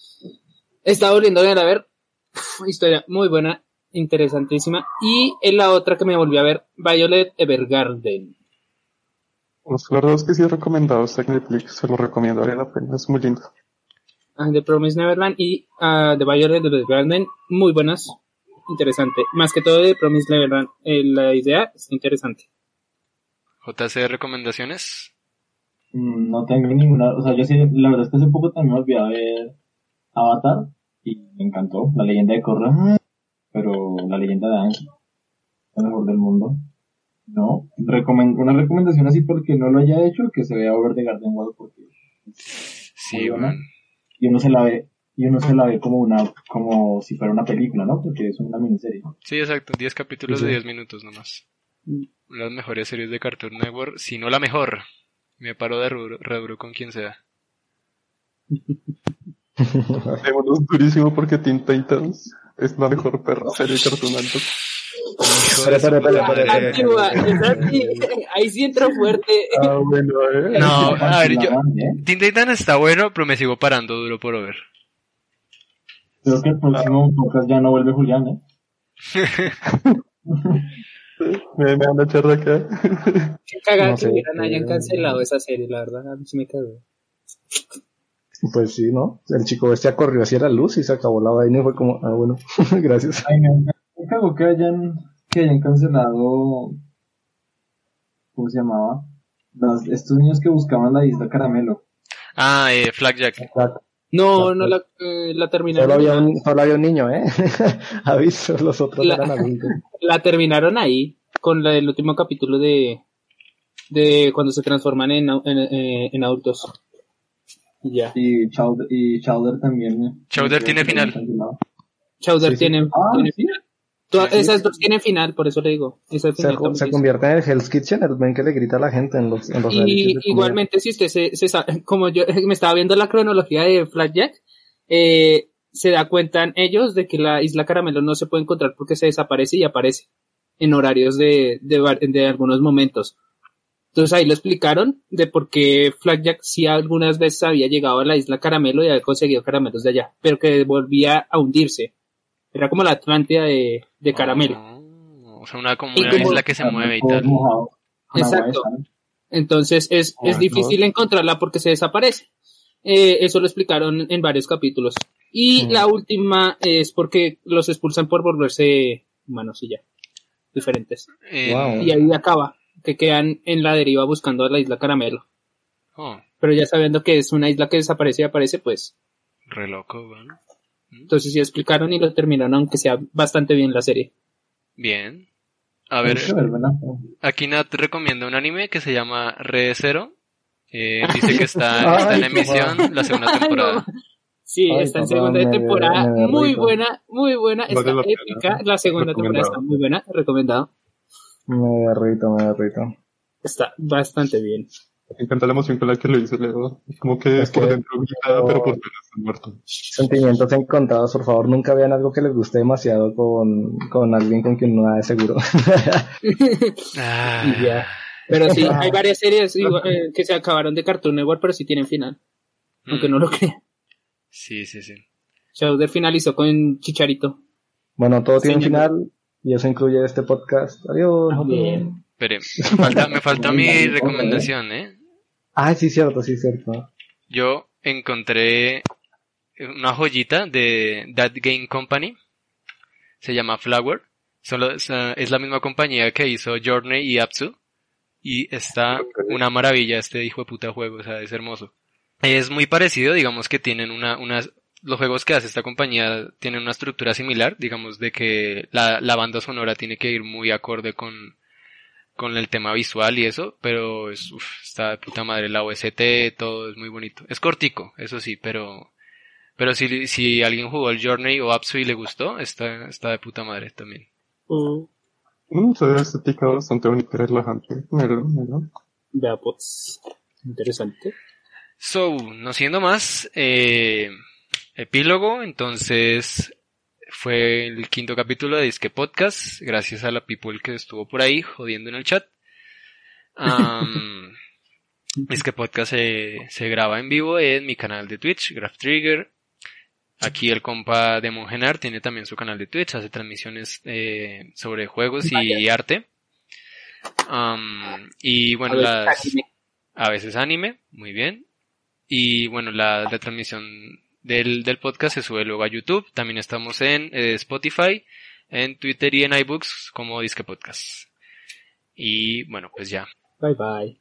Estaba volviéndome a ver. Uf, Historia muy buena, interesantísima. Y en la otra que me volví a ver, Violet Evergarden. Los dos que sí he recomendado está en Netflix, se lo recomiendo, vale la pena, es muy lindo. Ah, The Promise Neverland y ah, The Violet Evergarden, muy buenas. Interesante. Más que todo de Promise Neverland. eh, la idea es interesante. JC, recomendaciones. Mm, No tengo ninguna, o sea, yo sí, la verdad es que hace poco también me olvidé de ver Avatar y me encantó, la leyenda de Korra, pero la leyenda de Aang, la mejor del mundo. No, recomen- una recomendación así porque no lo haya hecho, que se vea Over the Garden Wall porque Sí, weón. Y uno se la ve y uno se la ve como una como si fuera una película, ¿no? Porque es una miniserie. Sí, exacto. 10 capítulos Sí, de sí. 10 minutos nomás. Las mejores series de Cartoon Network, si no la mejor. Me paro de rubro, re duro con quien sea. Démonos durísimo porque Teen Titans es la mejor perra serie de Cartoon Network. Espera, espera, espera, ahí sí entró fuerte. Ah, bueno, eh. No, a ver, yo... ¿eh? Teen Titans está bueno, pero me sigo parando duro por ver. Creo que el próximo podcast ya no vuelve Julián, ¿eh? Me, me van a echar de acá. Qué cagada No que sé, hubieran hayan eh, cancelado esa serie, la verdad, a mí sí me cagó. Pues sí, ¿no? El chico bestia corrió hacia la luz y se acabó la vaina y fue como, ah, bueno, gracias. Ay, me, me cago que hayan, que hayan cancelado, ¿cómo se llamaba? Las- estos niños que buscaban la isla Caramelo. Ah, eh, Flagjack. No, no la, eh, la Solo terminaron. había un, solo había un niño, ¿eh? Aviso, los otros La- eran adultos. La terminaron ahí, con la del último capítulo de, de cuando se transforman en, en, eh, en adultos. Y ya. Y Chowder, y Chowder también. ¿eh? Chowder tiene final. Chowder Sí, sí. tiene, Ah, tiene ¿sí? final. Todas- esas dos tienen final, por eso le digo. Esa Se, final convierte en el Hell's Kitchen, el men que le grita a la gente en los, en los Y igualmente, si usted se, se sabe, como yo me estaba viendo la cronología de Flapjack, eh, se da cuenta ellos de que la isla Caramelo no se puede encontrar porque se desaparece y aparece en horarios de, de, de algunos momentos. Entonces ahí lo explicaron de por qué Flapjack sí algunas veces había llegado a la isla Caramelo y había conseguido caramelos de allá, pero que volvía a hundirse. Era como la Atlántida de, de Caramelo. Oh, o sea, una, como una como- isla que se mueve y tal. Exacto. Entonces es, Ah, es difícil encontrarla porque se desaparece. Eh, eso lo explicaron en varios capítulos. Y Mm. la última es porque los expulsan por volverse humanos y ya. Diferentes. Wow. Y ahí acaba, que quedan en la deriva buscando a la isla Caramelo. Oh, Pero ya sabiendo que es una isla que desaparece y aparece, pues. re loco, bueno. Entonces sí explicaron y lo terminaron, aunque sea bastante bien la serie. Bien. A ver, aquí Nat recomienda un anime que se llama Red Zero. Eh, dice que está, está en emisión la segunda temporada. Sí, Ay, está en segunda me- temporada, me muy buena, muy buena, está la pena. épica, la segunda temporada está muy buena, recomendado, Me derrito, me derrito. está bastante bien. Me encanta la emoción con la que lo hice, Leo. Es como que Es por que- dentro grita, pero por fuera está muerto. Sentimientos encontrados, por favor, nunca vean algo que les guste demasiado con, con alguien con quien no de seguro. Ah, Y ya. Pero sí, hay varias series igual, eh, que se acabaron de Cartoon Network, pero sí tienen final, aunque mm, no lo crean. Sí, sí, sí. Chowder finalizó con Chicharito. bueno, todo tiene un final y eso incluye este podcast. Adiós. Bien. Espere, me falta, me falta mi recomendación, ¿eh? Ah, sí, cierto, sí, cierto. Yo encontré una joyita de That Game Company. Se llama Flower. Son los- es la misma compañía que hizo Journey y Apsu. Y está una maravilla este hijo de puta juego, o sea, es hermoso. Es muy parecido, digamos que tienen una, unas, los juegos que hace esta compañía tienen una estructura similar, digamos de que la, la banda sonora tiene que ir muy acorde con, con el tema visual y eso, pero es, uf, está de puta madre, la OST, todo es muy bonito. Es cortico, eso sí, pero, pero si, si alguien jugó el Journey o Apsu y le gustó, está, está de puta madre también. Uh, Mm, se ve estética bastante bonita y relajante. Míralo, míralo. vea, pues, interesante. So, no siendo más, eh, epílogo, entonces fue el quinto capítulo de Disque Podcast, gracias a la people que estuvo por ahí jodiendo en el chat. Am, Disque Podcast se, se graba en vivo en mi canal de Twitch, Graph Trigger. Aquí el compa de Mongenar tiene también su canal de Twitch, hace transmisiones eh, sobre juegos y arte. Y bueno, A ver, las, anime. a veces anime, muy bien. Y bueno, la, la transmisión del, del podcast se sube luego a YouTube. También estamos en eh, Spotify, en Twitter y en iBooks como Disque Podcast. Y bueno, pues ya. Bye bye.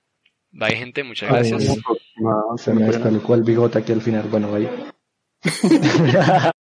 Bye gente, muchas Ay, gracias. No, Se me despelucó el bigote aquí al final. Bueno, vaya.